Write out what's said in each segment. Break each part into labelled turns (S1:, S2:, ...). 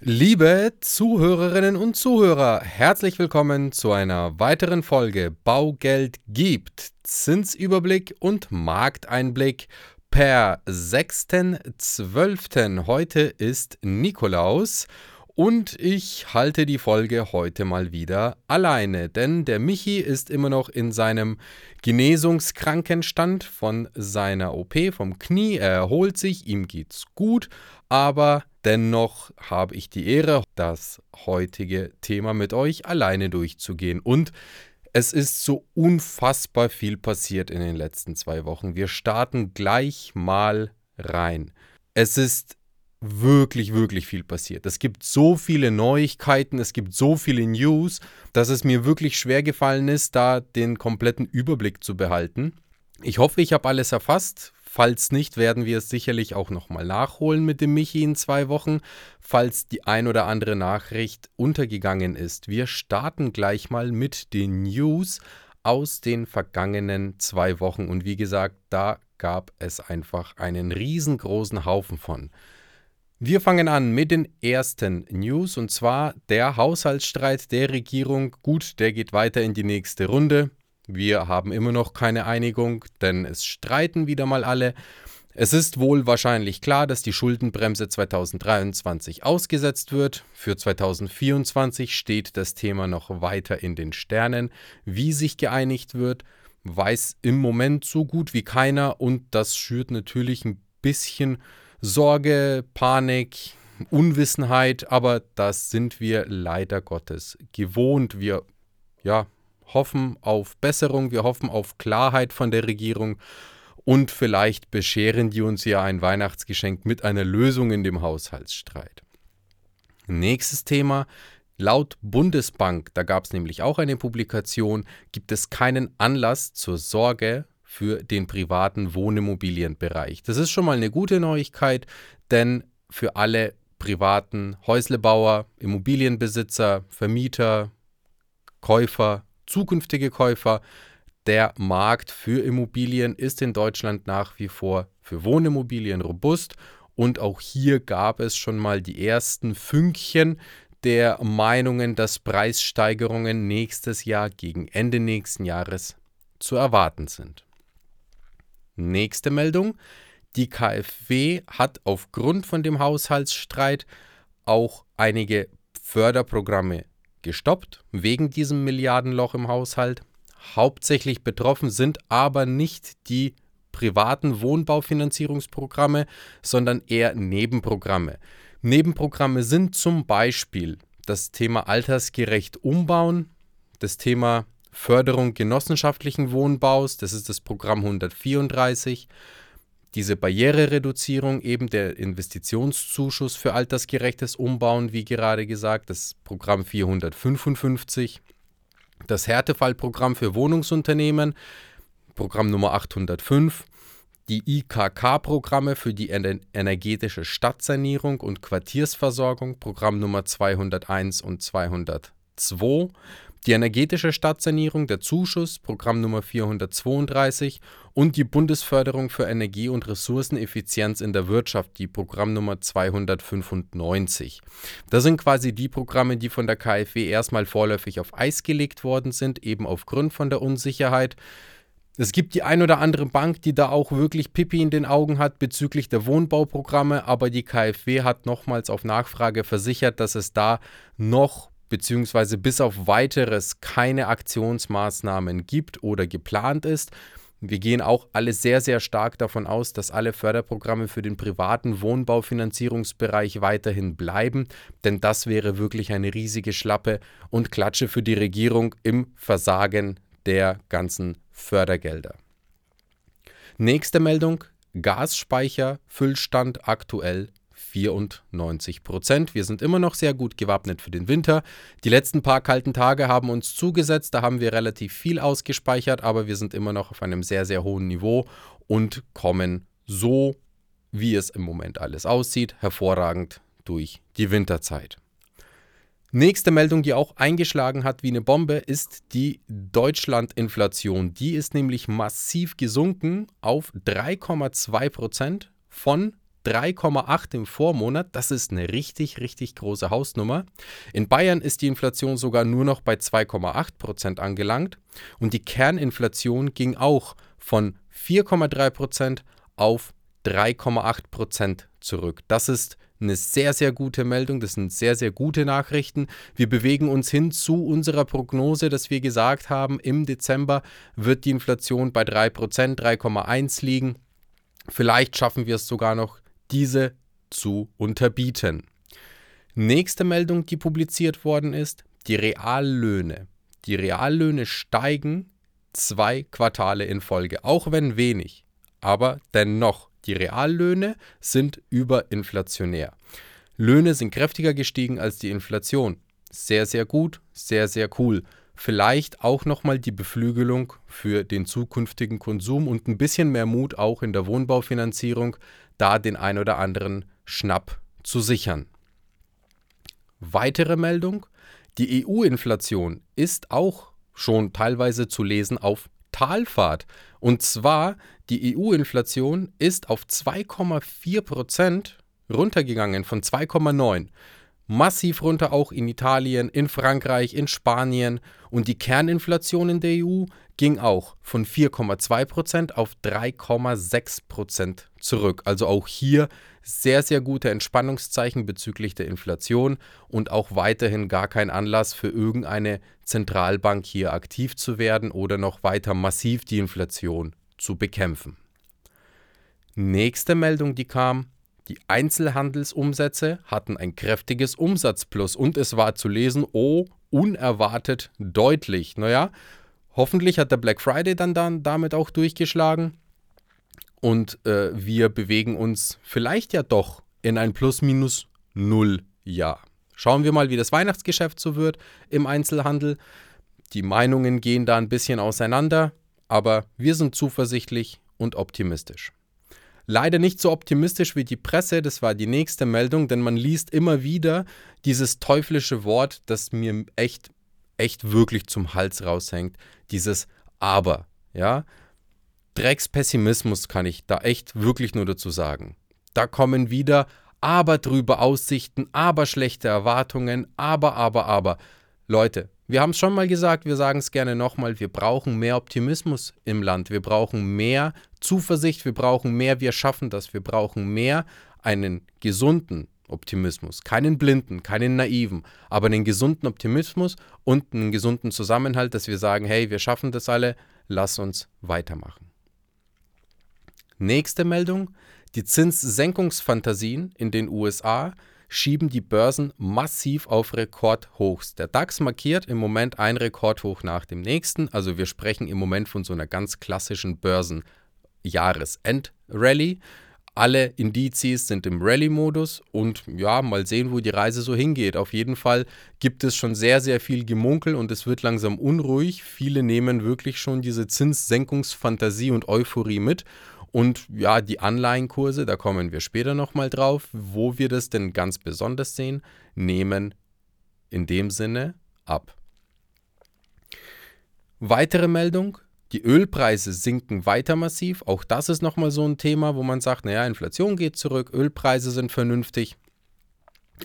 S1: Liebe Zuhörerinnen und Zuhörer, herzlich willkommen zu einer weiteren Folge Baugeld gibt Zinsüberblick und Markteinblick per 6.12. Heute ist Nikolaus und ich halte die Folge heute mal wieder alleine, denn der Michi ist immer noch in seinem Genesungskrankenstand von seiner OP vom Knie. Er erholt sich, ihm geht's gut, aber dennoch habe ich die Ehre, das heutige Thema mit euch alleine durchzugehen. Und es ist so unfassbar viel passiert in den letzten zwei Wochen. Wir starten gleich mal rein. Es ist wirklich, wirklich viel passiert. Es gibt so viele Neuigkeiten, es gibt so viele News, dass es mir wirklich schwer gefallen ist, da den kompletten Überblick zu behalten. Ich hoffe, ich habe alles erfasst. Falls nicht, werden wir es sicherlich auch nochmal nachholen mit dem Michi in zwei Wochen, falls die ein oder andere Nachricht untergegangen ist. Wir starten gleich mal mit den News aus den vergangenen zwei Wochen. Und wie gesagt, da gab es einfach einen riesengroßen Haufen von. Wir fangen an mit den ersten News und zwar der Haushaltsstreit der Regierung. Gut, der geht weiter in die nächste Runde. Wir haben immer noch keine Einigung, denn es streiten wieder mal alle. Es ist wohl wahrscheinlich klar, dass die Schuldenbremse 2023 ausgesetzt wird. Für 2024 steht das Thema noch weiter in den Sternen. Wie sich geeinigt wird, weiß im Moment so gut wie keiner und das schürt natürlich ein bisschen Sorge, Panik, Unwissenheit, aber das sind wir leider Gottes gewohnt. Wir ja, hoffen auf Besserung, wir hoffen auf Klarheit von der Regierung und vielleicht bescheren die uns ja ein Weihnachtsgeschenk mit einer Lösung in dem Haushaltsstreit. Nächstes Thema. Laut Bundesbank, da gab es nämlich auch eine Publikation, gibt es keinen Anlass zur Sorge für den privaten Wohnimmobilienbereich. Das ist schon mal eine gute Neuigkeit, denn für alle privaten Häuslebauer, Immobilienbesitzer, Vermieter, Käufer, zukünftige Käufer, der Markt für Immobilien ist in Deutschland nach wie vor für Wohnimmobilien robust und auch hier gab es schon mal die ersten Fünkchen der Meinungen, dass Preissteigerungen nächstes Jahr gegen Ende nächsten Jahres zu erwarten sind. Nächste Meldung. Die KfW hat aufgrund von dem Haushaltsstreit auch einige Förderprogramme gestoppt, wegen diesem Milliardenloch im Haushalt. Hauptsächlich betroffen sind aber nicht die privaten Wohnbaufinanzierungsprogramme, sondern eher Nebenprogramme. Nebenprogramme sind zum Beispiel das Thema altersgerecht umbauen, das Thema Förderung genossenschaftlichen Wohnbaus, das ist das Programm 134. Diese Barrierereduzierung, eben der Investitionszuschuss für altersgerechtes Umbauen, wie gerade gesagt, das Programm 455. Das Härtefallprogramm für Wohnungsunternehmen, Programm Nummer 805 die IKK-Programme für die energetische Stadtsanierung und Quartiersversorgung, Programm Nummer 201 und 202, die energetische Stadtsanierung, der Zuschuss, Programm Nummer 432 und die Bundesförderung für Energie- und Ressourceneffizienz in der Wirtschaft, die Programm Nummer 295. Das sind quasi die Programme, die von der KfW erstmal vorläufig auf Eis gelegt worden sind, eben aufgrund von der Unsicherheit. Es gibt die ein oder andere Bank, die da auch wirklich Pipi in den Augen hat bezüglich der Wohnbauprogramme, aber die KfW hat nochmals auf Nachfrage versichert, dass es da noch beziehungsweise bis auf weiteres keine Aktionsmaßnahmen gibt oder geplant ist. Wir gehen auch alle sehr, sehr stark davon aus, dass alle Förderprogramme für den privaten Wohnbaufinanzierungsbereich weiterhin bleiben, denn das wäre wirklich eine riesige Schlappe und Klatsche für die Regierung im Versagen der ganzen Fördergelder. Nächste Meldung: Gasspeicherfüllstand aktuell 94 Prozent. Wir sind immer noch sehr gut gewappnet für den Winter. Die letzten paar kalten Tage haben uns zugesetzt, da haben wir relativ viel ausgespeichert, aber wir sind immer noch auf einem sehr, sehr hohen Niveau und kommen so, wie es im Moment alles aussieht, hervorragend durch die Winterzeit. Nächste Meldung, die auch eingeschlagen hat wie eine Bombe, ist die Deutschland-Inflation. Die ist nämlich massiv gesunken auf 3,2 Prozent von 3,8 im Vormonat. Das ist eine richtig, richtig große Hausnummer. In Bayern ist die Inflation sogar nur noch bei 2,8 Prozent angelangt und die Kerninflation ging auch von 4,3 Prozent auf 3,8 Prozent zurück. Das ist eine sehr, sehr gute Meldung. Das sind sehr, sehr gute Nachrichten. Wir bewegen uns hin zu unserer Prognose, dass wir gesagt haben, im Dezember wird die Inflation bei 3%, 3,1 liegen. Vielleicht schaffen wir es sogar noch, diese zu unterbieten. Nächste Meldung, die publiziert worden ist, die Reallöhne. Die Reallöhne steigen zwei Quartale in Folge, auch wenn wenig, aber dennoch die Reallöhne sind überinflationär. Löhne sind kräftiger gestiegen als die Inflation. Sehr, sehr gut, sehr, sehr cool. Vielleicht auch nochmal die Beflügelung für den zukünftigen Konsum und ein bisschen mehr Mut auch in der Wohnbaufinanzierung, da den ein oder anderen Schnapp zu sichern. Weitere Meldung, die EU-Inflation ist auch schon teilweise zu lesen auf Talfahrt. Und zwar die EU-Inflation ist auf 2,4 Prozent runtergegangen von 2,9. Massiv runter auch in Italien, in Frankreich, in Spanien. Und die Kerninflation in der EU ging auch von 4,2 Prozent auf 3,6 Prozent zurück. Also auch hier sehr, sehr gute Entspannungszeichen bezüglich der Inflation und auch weiterhin gar kein Anlass für irgendeine Zentralbank hier aktiv zu werden oder noch weiter massiv die Inflation zu bekämpfen. Nächste Meldung, die kam, die Einzelhandelsumsätze hatten ein kräftiges Umsatzplus und es war zu lesen, oh, unerwartet deutlich. Naja, hoffentlich hat der Black Friday dann, dann damit auch durchgeschlagen und äh, wir bewegen uns vielleicht ja doch in ein Plus-Minus-Null-Jahr. Schauen wir mal, wie das Weihnachtsgeschäft so wird im Einzelhandel. Die Meinungen gehen da ein bisschen auseinander, aber wir sind zuversichtlich und optimistisch. Leider nicht so optimistisch wie die Presse, das war die nächste Meldung, denn man liest immer wieder dieses teuflische Wort, das mir echt, echt wirklich zum Hals raushängt, dieses Aber, ja. Dreckspessimismus kann ich da echt wirklich nur dazu sagen. Da kommen wieder aber drüber Aussichten, aber schlechte Erwartungen, aber, aber, aber. Leute, wir haben es schon mal gesagt, wir sagen es gerne nochmal, wir brauchen mehr Optimismus im Land, wir brauchen mehr Zuversicht, wir brauchen mehr, wir schaffen das, wir brauchen mehr einen gesunden Optimismus, keinen blinden, keinen naiven, aber einen gesunden Optimismus und einen gesunden Zusammenhalt, dass wir sagen, hey, wir schaffen das alle, lass uns weitermachen. Nächste Meldung. Die Zinssenkungsfantasien in den USA schieben die Börsen massiv auf Rekordhochs. Der DAX markiert im Moment ein Rekordhoch nach dem nächsten. Also wir sprechen im Moment von so einer ganz klassischen Börsenjahresend-Rallye. Alle Indizes sind im Rallye-Modus und ja, mal sehen, wo die Reise so hingeht. Auf jeden Fall gibt es schon sehr, sehr viel Gemunkel und es wird langsam unruhig. Viele nehmen wirklich schon diese Zinssenkungsfantasie und Euphorie mit und ja, die Anleihenkurse, da kommen wir später nochmal drauf, wo wir das denn ganz besonders sehen, nehmen in dem Sinne ab. Weitere Meldung, die Ölpreise sinken weiter massiv. Auch das ist nochmal so ein Thema, wo man sagt, naja, Inflation geht zurück, Ölpreise sind vernünftig.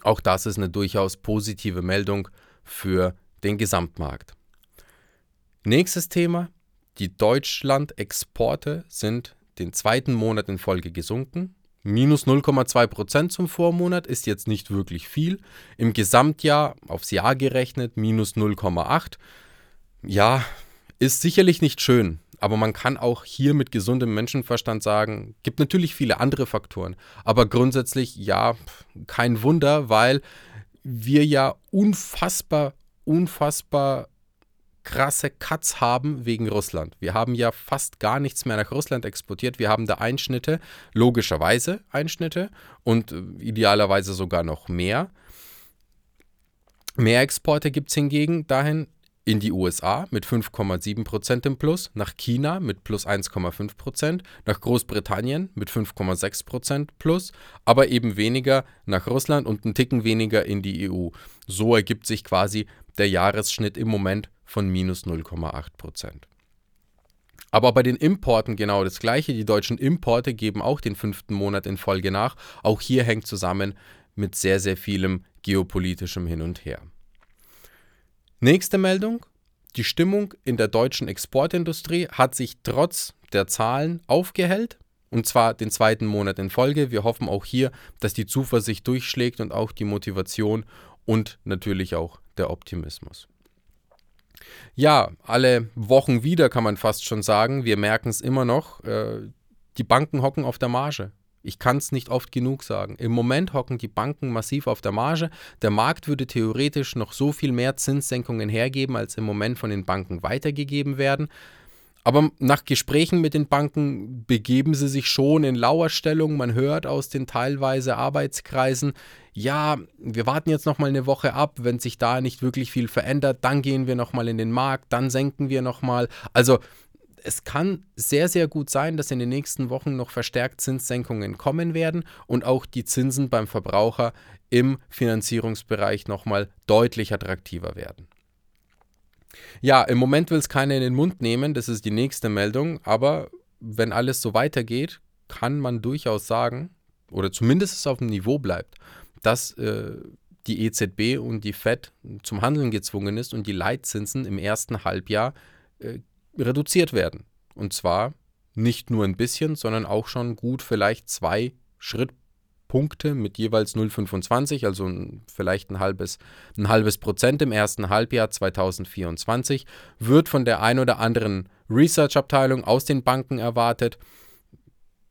S1: Auch das ist eine durchaus positive Meldung für den Gesamtmarkt. Nächstes Thema, die Deutschland-Exporte sind den zweiten Monat in Folge gesunken. Minus 0,2 Prozent zum Vormonat ist jetzt nicht wirklich viel. Im Gesamtjahr aufs Jahr gerechnet minus 0,8. Ja, ist sicherlich nicht schön, aber man kann auch hier mit gesundem Menschenverstand sagen, gibt natürlich viele andere Faktoren, aber grundsätzlich ja, kein Wunder, weil wir ja unfassbar, unfassbar krasse Cuts haben wegen Russland. Wir haben ja fast gar nichts mehr nach Russland exportiert. Wir haben da Einschnitte, logischerweise Einschnitte und äh, idealerweise sogar noch mehr. Mehr Exporte gibt es hingegen dahin in die USA mit 5,7% im Plus, nach China mit plus 1,5%, nach Großbritannien mit 5,6% plus, aber eben weniger nach Russland und einen Ticken weniger in die EU. So ergibt sich quasi der Jahresschnitt im Moment von minus 0,8 Prozent. Aber bei den Importen genau das Gleiche. Die deutschen Importe geben auch den fünften Monat in Folge nach. Auch hier hängt zusammen mit sehr, sehr vielem geopolitischem Hin und Her. Nächste Meldung. Die Stimmung in der deutschen Exportindustrie hat sich trotz der Zahlen aufgehellt. Und zwar den zweiten Monat in Folge. Wir hoffen auch hier, dass die Zuversicht durchschlägt und auch die Motivation und natürlich auch der Optimismus. Ja, alle Wochen wieder kann man fast schon sagen. Wir merken es immer noch. Äh, die Banken hocken auf der Marge. Ich kann es nicht oft genug sagen. Im Moment hocken die Banken massiv auf der Marge. Der Markt würde theoretisch noch so viel mehr Zinssenkungen hergeben, als im Moment von den Banken weitergegeben werden. Aber nach Gesprächen mit den Banken begeben sie sich schon in Lauerstellung. Man hört aus den teilweise Arbeitskreisen, ja, wir warten jetzt noch mal eine Woche ab, wenn sich da nicht wirklich viel verändert, dann gehen wir noch mal in den Markt, dann senken wir noch mal. Also es kann sehr, sehr gut sein, dass in den nächsten Wochen noch verstärkt Zinssenkungen kommen werden und auch die Zinsen beim Verbraucher im Finanzierungsbereich nochmal deutlich attraktiver werden. Ja, im Moment will es keiner in den Mund nehmen, das ist die nächste Meldung, aber wenn alles so weitergeht, kann man durchaus sagen, oder zumindest es auf dem Niveau bleibt, dass äh, die EZB und die Fed zum Handeln gezwungen ist und die Leitzinsen im ersten Halbjahr äh, reduziert werden. Und zwar nicht nur ein bisschen, sondern auch schon gut vielleicht zwei Schrittpunkte mit jeweils 0,25, also vielleicht ein halbes, ein halbes Prozent im ersten Halbjahr 2024, wird von der ein oder anderen Research-Abteilung aus den Banken erwartet.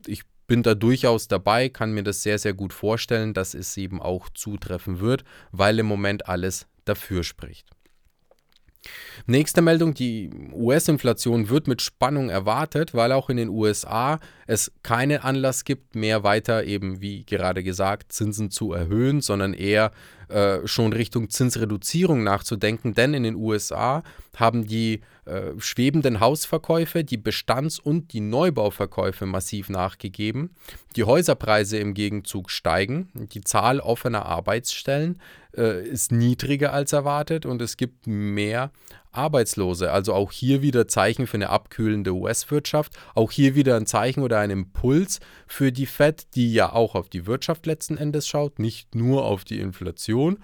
S1: Ich bin da durchaus dabei, kann mir das sehr, sehr gut vorstellen, dass es eben auch zutreffen wird, weil im Moment alles dafür spricht. Nächste Meldung, die US-Inflation wird mit Spannung erwartet, weil auch in den USA es keinen Anlass gibt, mehr weiter eben, wie gerade gesagt, Zinsen zu erhöhen, sondern eher äh, schon Richtung Zinsreduzierung nachzudenken. Denn in den USA haben die äh, schwebenden Hausverkäufe, die Bestands- und die Neubauverkäufe massiv nachgegeben. Die Häuserpreise im Gegenzug steigen. Die Zahl offener Arbeitsstellen äh, ist niedriger als erwartet und es gibt mehr Arbeitslose. Also auch hier wieder Zeichen für eine abkühlende US-Wirtschaft. Auch hier wieder ein Zeichen oder ein Impuls für die Fed, die ja auch auf die Wirtschaft letzten Endes schaut, nicht nur auf die Inflation.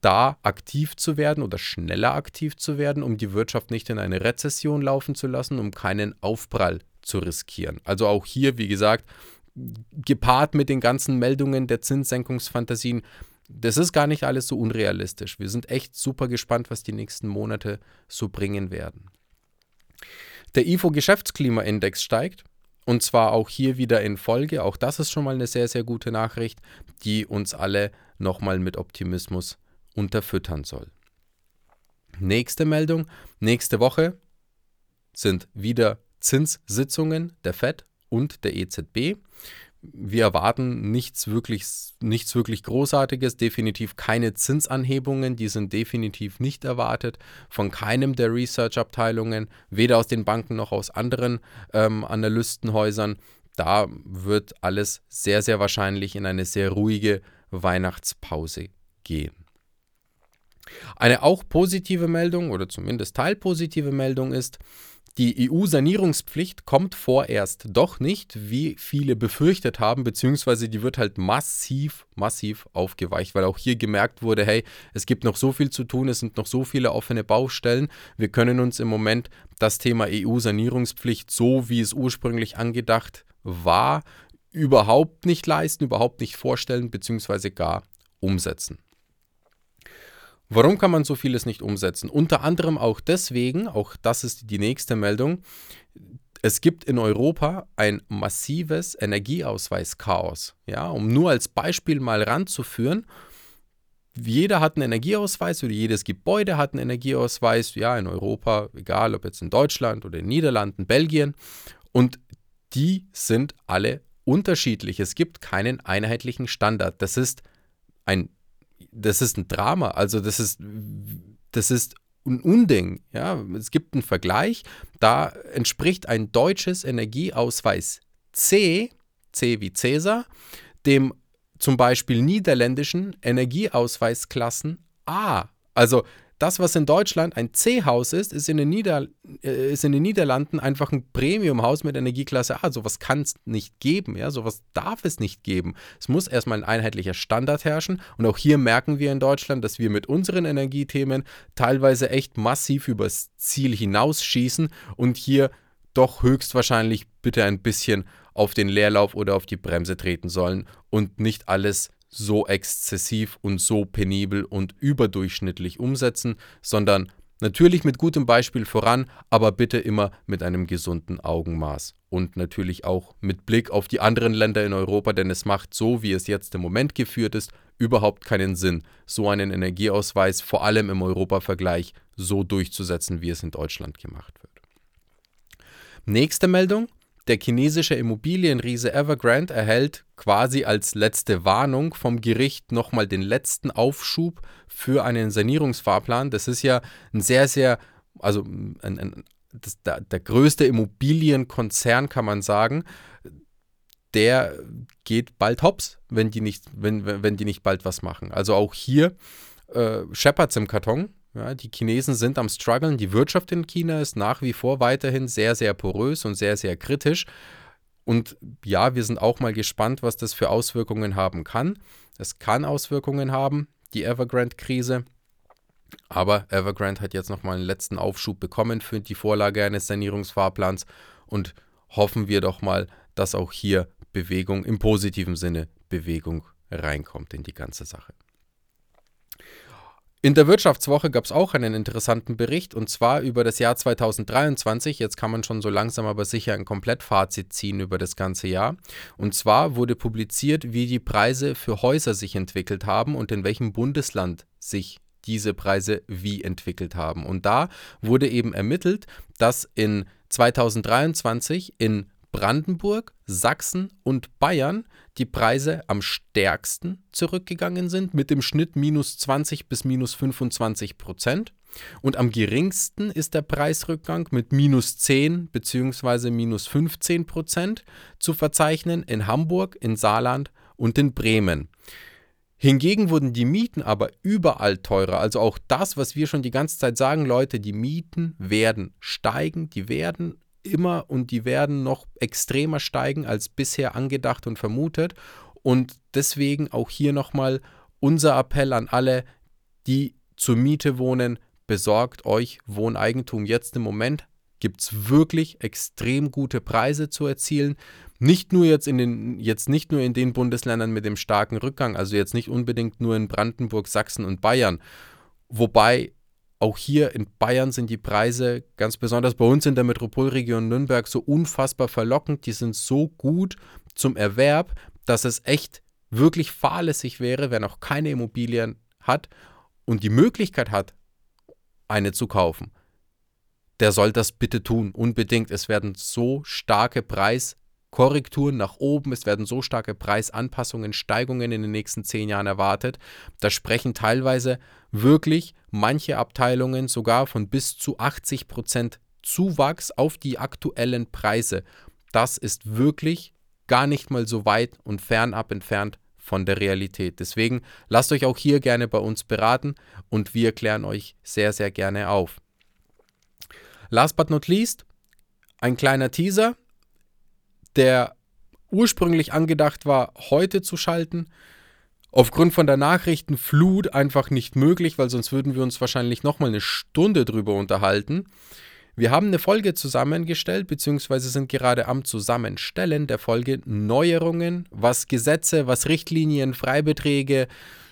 S1: Da aktiv zu werden oder schneller aktiv zu werden, um die Wirtschaft nicht in eine Rezession laufen zu lassen, um keinen Aufprall zu riskieren. Also auch hier, wie gesagt, gepaart mit den ganzen Meldungen der Zinssenkungsfantasien, das ist gar nicht alles so unrealistisch. Wir sind echt super gespannt, was die nächsten Monate so bringen werden. Der IFO Geschäftsklimaindex steigt und zwar auch hier wieder in Folge. Auch das ist schon mal eine sehr, sehr gute Nachricht, die uns alle nochmal mit Optimismus unterfüttern soll. Nächste Meldung. Nächste Woche sind wieder Zinssitzungen der FED und der EZB wir erwarten nichts wirklich, nichts wirklich Großartiges, definitiv keine Zinsanhebungen, die sind definitiv nicht erwartet von keinem der Research-Abteilungen, weder aus den Banken noch aus anderen ähm, Analystenhäusern. Da wird alles sehr, sehr wahrscheinlich in eine sehr ruhige Weihnachtspause gehen. Eine auch positive Meldung oder zumindest teilpositive Meldung ist, die EU-Sanierungspflicht kommt vorerst doch nicht, wie viele befürchtet haben, beziehungsweise die wird halt massiv, massiv aufgeweicht, weil auch hier gemerkt wurde, hey, es gibt noch so viel zu tun, es sind noch so viele offene Baustellen. Wir können uns im Moment das Thema EU-Sanierungspflicht, so wie es ursprünglich angedacht war, überhaupt nicht leisten, überhaupt nicht vorstellen, beziehungsweise gar umsetzen. Warum kann man so vieles nicht umsetzen? Unter anderem auch deswegen, auch das ist die nächste Meldung, es gibt in Europa ein massives Energieausweischaos. Ja, um nur als Beispiel mal ranzuführen, jeder hat einen Energieausweis oder jedes Gebäude hat einen Energieausweis, ja, in Europa, egal ob jetzt in Deutschland oder in den Niederlanden, Belgien. Und die sind alle unterschiedlich. Es gibt keinen einheitlichen Standard. Das ist ein das ist ein Drama. Also das ist, das ist ein Unding. Ja? Es gibt einen Vergleich, da entspricht ein deutsches Energieausweis C, C wie Cäsar, dem zum Beispiel niederländischen Energieausweisklassen A. Also das, was in Deutschland ein C-Haus ist, ist in, den Nieder äh, ist in den Niederlanden einfach ein Premium-Haus mit Energieklasse A. Sowas kann es nicht geben, ja, sowas darf es nicht geben. Es muss erstmal ein einheitlicher Standard herrschen und auch hier merken wir in Deutschland, dass wir mit unseren Energiethemen teilweise echt massiv übers Ziel hinausschießen und hier doch höchstwahrscheinlich bitte ein bisschen auf den Leerlauf oder auf die Bremse treten sollen und nicht alles so exzessiv und so penibel und überdurchschnittlich umsetzen, sondern natürlich mit gutem Beispiel voran, aber bitte immer mit einem gesunden Augenmaß und natürlich auch mit Blick auf die anderen Länder in Europa, denn es macht so, wie es jetzt im Moment geführt ist, überhaupt keinen Sinn, so einen Energieausweis vor allem im Europavergleich so durchzusetzen, wie es in Deutschland gemacht wird. Nächste Meldung. Der chinesische Immobilienriese Evergrande erhält quasi als letzte Warnung vom Gericht nochmal den letzten Aufschub für einen Sanierungsfahrplan. Das ist ja ein sehr, sehr, also ein, ein, das, der, der größte Immobilienkonzern, kann man sagen. Der geht bald hops, wenn die nicht, wenn, wenn die nicht bald was machen. Also auch hier äh, Shepherds im Karton. Ja, die Chinesen sind am struggeln. Die Wirtschaft in China ist nach wie vor weiterhin sehr, sehr porös und sehr, sehr kritisch. Und ja, wir sind auch mal gespannt, was das für Auswirkungen haben kann. Es kann Auswirkungen haben, die Evergrande-Krise. Aber Evergrande hat jetzt nochmal einen letzten Aufschub bekommen für die Vorlage eines Sanierungsfahrplans und hoffen wir doch mal, dass auch hier Bewegung im positiven Sinne Bewegung reinkommt in die ganze Sache. In der Wirtschaftswoche gab es auch einen interessanten Bericht und zwar über das Jahr 2023. Jetzt kann man schon so langsam aber sicher ein Komplettfazit ziehen über das ganze Jahr. Und zwar wurde publiziert, wie die Preise für Häuser sich entwickelt haben und in welchem Bundesland sich diese Preise wie entwickelt haben. Und da wurde eben ermittelt, dass in 2023 in Brandenburg, Sachsen und Bayern die Preise am stärksten zurückgegangen sind, mit dem Schnitt minus 20 bis minus 25 Prozent. Und am geringsten ist der Preisrückgang mit minus 10 bzw. minus 15 Prozent zu verzeichnen in Hamburg, in Saarland und in Bremen. Hingegen wurden die Mieten aber überall teurer. Also auch das, was wir schon die ganze Zeit sagen, Leute, die Mieten werden steigen, die werden immer und die werden noch extremer steigen als bisher angedacht und vermutet. Und deswegen auch hier nochmal unser Appell an alle, die zur Miete wohnen, besorgt euch Wohneigentum. Jetzt im Moment gibt es wirklich extrem gute Preise zu erzielen. Nicht nur jetzt in den, jetzt nicht nur in den Bundesländern mit dem starken Rückgang, also jetzt nicht unbedingt nur in Brandenburg, Sachsen und Bayern. Wobei auch hier in Bayern sind die Preise, ganz besonders bei uns in der Metropolregion Nürnberg, so unfassbar verlockend. Die sind so gut zum Erwerb, dass es echt wirklich fahrlässig wäre, wer noch keine Immobilien hat und die Möglichkeit hat, eine zu kaufen. Der soll das bitte tun, unbedingt. Es werden so starke Preis- Korrekturen nach oben, es werden so starke Preisanpassungen, Steigungen in den nächsten zehn Jahren erwartet. Da sprechen teilweise wirklich manche Abteilungen sogar von bis zu 80 Prozent Zuwachs auf die aktuellen Preise. Das ist wirklich gar nicht mal so weit und fernab entfernt von der Realität. Deswegen lasst euch auch hier gerne bei uns beraten und wir klären euch sehr, sehr gerne auf. Last but not least, ein kleiner Teaser der ursprünglich angedacht war, heute zu schalten. Aufgrund von der Nachrichtenflut einfach nicht möglich, weil sonst würden wir uns wahrscheinlich nochmal eine Stunde drüber unterhalten. Wir haben eine Folge zusammengestellt, beziehungsweise sind gerade am Zusammenstellen der Folge Neuerungen, was Gesetze, was Richtlinien, Freibeträge,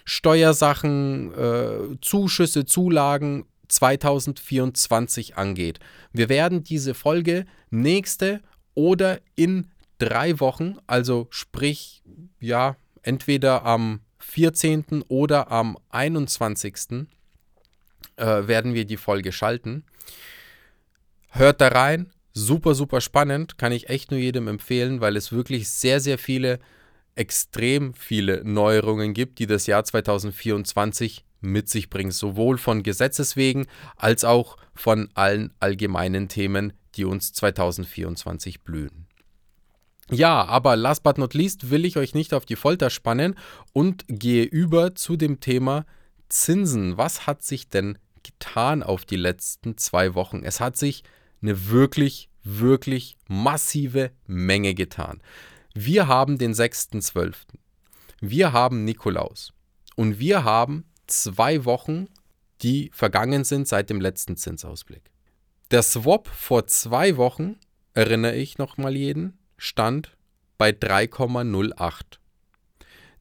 S1: Steuersachen, äh, Zuschüsse, Zulagen 2024 angeht. Wir werden diese Folge nächste oder in drei Wochen, also sprich, ja, entweder am 14. oder am 21. Äh, werden wir die Folge schalten. Hört da rein, super, super spannend, kann ich echt nur jedem empfehlen, weil es wirklich sehr, sehr viele, extrem viele Neuerungen gibt, die das Jahr 2024 mit sich bringt, sowohl von Gesetzes wegen als auch von allen allgemeinen Themen, die uns 2024 blühen. Ja, aber last but not least will ich euch nicht auf die Folter spannen und gehe über zu dem Thema Zinsen. Was hat sich denn getan auf die letzten zwei Wochen. Es hat sich eine wirklich, wirklich massive Menge getan. Wir haben den 6.12. Wir haben Nikolaus. Und wir haben zwei Wochen, die vergangen sind seit dem letzten Zinsausblick. Der Swap vor zwei Wochen, erinnere ich nochmal jeden, stand bei 3,08.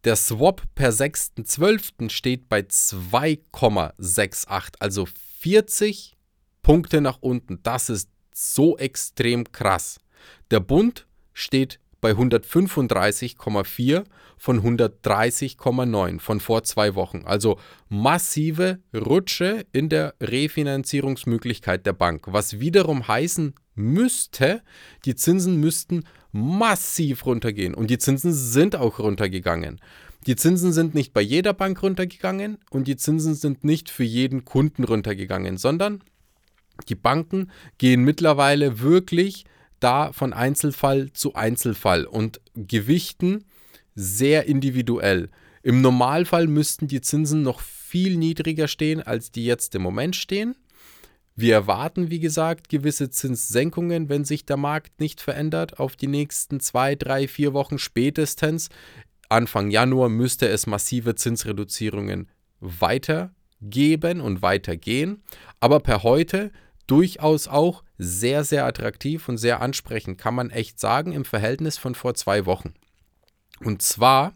S1: Der Swap per 6.12. steht bei 2,68, also 40 Punkte nach unten. Das ist so extrem krass. Der Bund steht bei 135,4 von 130,9 von vor zwei Wochen. Also massive Rutsche in der Refinanzierungsmöglichkeit der Bank, was wiederum heißen müsste, die Zinsen müssten massiv runtergehen. Und die Zinsen sind auch runtergegangen. Die Zinsen sind nicht bei jeder Bank runtergegangen und die Zinsen sind nicht für jeden Kunden runtergegangen, sondern die Banken gehen mittlerweile wirklich da von Einzelfall zu Einzelfall und gewichten sehr individuell. Im Normalfall müssten die Zinsen noch viel niedriger stehen, als die jetzt im Moment stehen. Wir erwarten, wie gesagt, gewisse Zinssenkungen, wenn sich der Markt nicht verändert, auf die nächsten zwei, drei, vier Wochen spätestens. Anfang Januar müsste es massive Zinsreduzierungen weitergeben und weitergehen. Aber per heute durchaus auch sehr, sehr attraktiv und sehr ansprechend, kann man echt sagen, im Verhältnis von vor zwei Wochen. Und zwar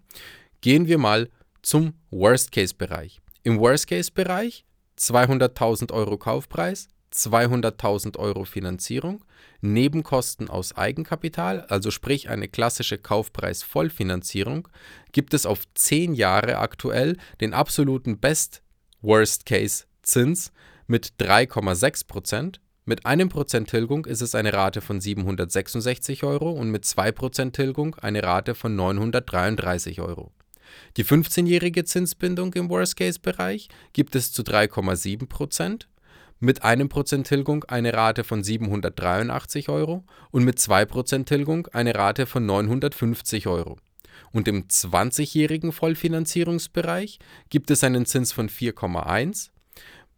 S1: gehen wir mal zum Worst-Case-Bereich. Im Worst-Case-Bereich 200.000 Euro Kaufpreis, 200.000 Euro Finanzierung, Nebenkosten aus Eigenkapital, also sprich eine klassische Kaufpreis-Vollfinanzierung, gibt es auf 10 Jahre aktuell den absoluten Best-Worst-Case-Zins mit 3,6 Prozent. Mit einem Prozent Tilgung ist es eine Rate von 766 Euro und mit 2% Tilgung eine Rate von 933 Euro. Die 15-jährige Zinsbindung im Worst-Case-Bereich gibt es zu 3,7 Prozent, mit einem Prozent Tilgung eine Rate von 783 Euro und mit 2% Tilgung eine Rate von 950 Euro. Und im 20-jährigen Vollfinanzierungsbereich gibt es einen Zins von 4,1,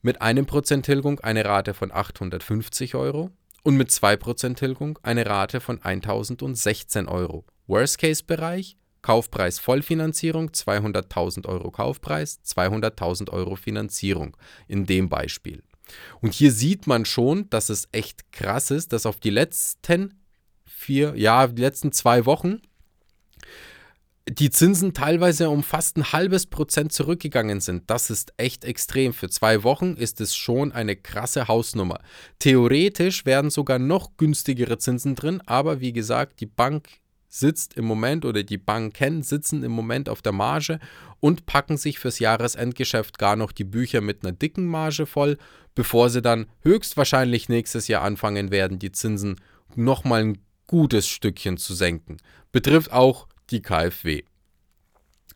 S1: mit einem Prozent Tilgung eine Rate von 850 Euro und mit 2% Tilgung eine Rate von 1016 Euro. Worst-Case-Bereich, Kaufpreis Vollfinanzierung, 200.000 Euro Kaufpreis, 200.000 Euro Finanzierung in dem Beispiel. Und hier sieht man schon, dass es echt krass ist, dass auf die letzten vier, ja, die letzten zwei Wochen die Zinsen teilweise um fast ein halbes Prozent zurückgegangen sind. Das ist echt extrem. Für zwei Wochen ist es schon eine krasse Hausnummer. Theoretisch werden sogar noch günstigere Zinsen drin, aber wie gesagt, die Bank sitzt im Moment oder die Banken sitzen im Moment auf der Marge und packen sich fürs Jahresendgeschäft gar noch die Bücher mit einer dicken Marge voll, bevor sie dann höchstwahrscheinlich nächstes Jahr anfangen werden, die Zinsen nochmal ein gutes Stückchen zu senken. Betrifft auch die KfW.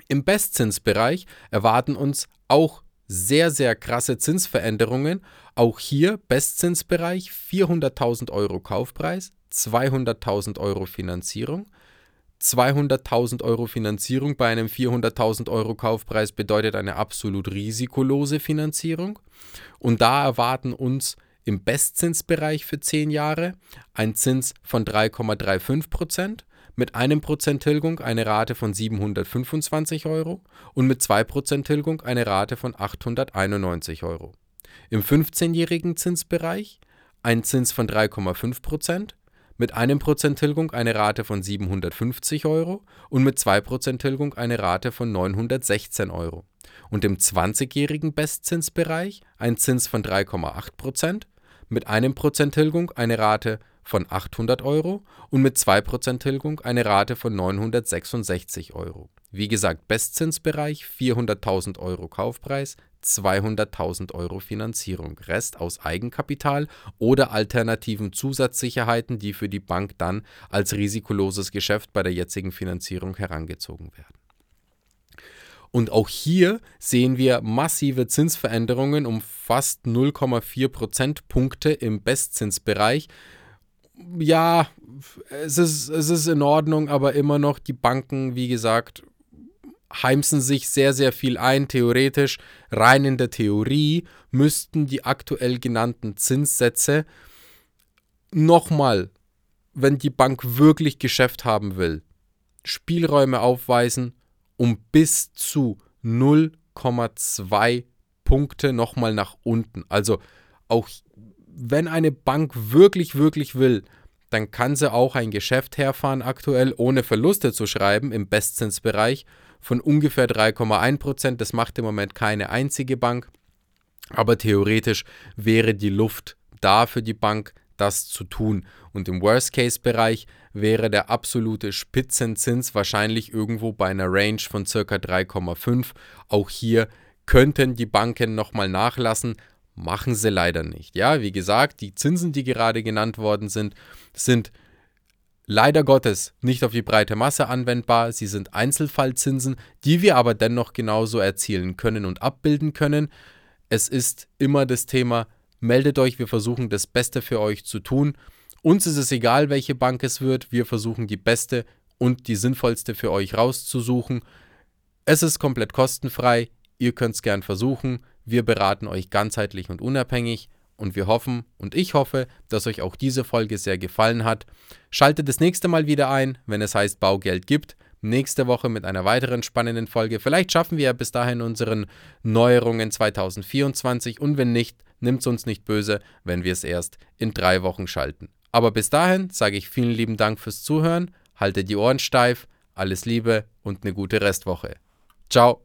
S1: Im Bestzinsbereich erwarten uns auch sehr, sehr krasse Zinsveränderungen. Auch hier Bestzinsbereich 400.000 Euro Kaufpreis, 200.000 Euro Finanzierung. 200.000 Euro Finanzierung bei einem 400.000 Euro Kaufpreis bedeutet eine absolut risikolose Finanzierung. Und da erwarten uns im Bestzinsbereich für 10 Jahre ein Zins von 3,35 Prozent mit einem Prozent Tilgung eine Rate von 725 Euro und mit 2% Tilgung eine Rate von 891 Euro. Im 15-jährigen Zinsbereich ein Zins von 3,5 Prozent, mit einem Prozent Tilgung eine Rate von 750 Euro und mit 2% Tilgung eine Rate von 916 Euro. Und im 20-jährigen Bestzinsbereich ein Zins von 3,8 Prozent, mit einem Prozent Tilgung eine Rate von 800 Euro und mit 2% Tilgung eine Rate von 966 Euro. Wie gesagt, Bestzinsbereich 400.000 Euro Kaufpreis, 200.000 Euro Finanzierung, Rest aus Eigenkapital oder alternativen Zusatzsicherheiten, die für die Bank dann als risikoloses Geschäft bei der jetzigen Finanzierung herangezogen werden. Und auch hier sehen wir massive Zinsveränderungen um fast 0,4 Prozentpunkte im Bestzinsbereich ja, es ist, es ist in Ordnung, aber immer noch die Banken, wie gesagt, heimsen sich sehr, sehr viel ein. Theoretisch, rein in der Theorie, müssten die aktuell genannten Zinssätze nochmal, wenn die Bank wirklich Geschäft haben will, Spielräume aufweisen, um bis zu 0,2 Punkte nochmal nach unten. Also auch wenn eine Bank wirklich, wirklich will, dann kann sie auch ein Geschäft herfahren aktuell, ohne Verluste zu schreiben im Bestzinsbereich von ungefähr 3,1 Prozent. Das macht im Moment keine einzige Bank. Aber theoretisch wäre die Luft da für die Bank, das zu tun. Und im Worst-Case-Bereich wäre der absolute Spitzenzins wahrscheinlich irgendwo bei einer Range von ca. 3,5. Auch hier könnten die Banken nochmal nachlassen, machen sie leider nicht. Ja, wie gesagt, die Zinsen, die gerade genannt worden sind, sind leider Gottes nicht auf die breite Masse anwendbar. Sie sind Einzelfallzinsen, die wir aber dennoch genauso erzielen können und abbilden können. Es ist immer das Thema, meldet euch, wir versuchen das Beste für euch zu tun. Uns ist es egal, welche Bank es wird, wir versuchen die beste und die sinnvollste für euch rauszusuchen. Es ist komplett kostenfrei, ihr könnt es gern versuchen. Wir beraten euch ganzheitlich und unabhängig und wir hoffen und ich hoffe, dass euch auch diese Folge sehr gefallen hat. Schaltet das nächste Mal wieder ein, wenn es heißt Baugeld gibt. Nächste Woche mit einer weiteren spannenden Folge. Vielleicht schaffen wir ja bis dahin unseren Neuerungen 2024 und wenn nicht, nimmt es uns nicht böse, wenn wir es erst in drei Wochen schalten. Aber bis dahin sage ich vielen lieben Dank fürs Zuhören, haltet die Ohren steif, alles Liebe und eine gute Restwoche. Ciao.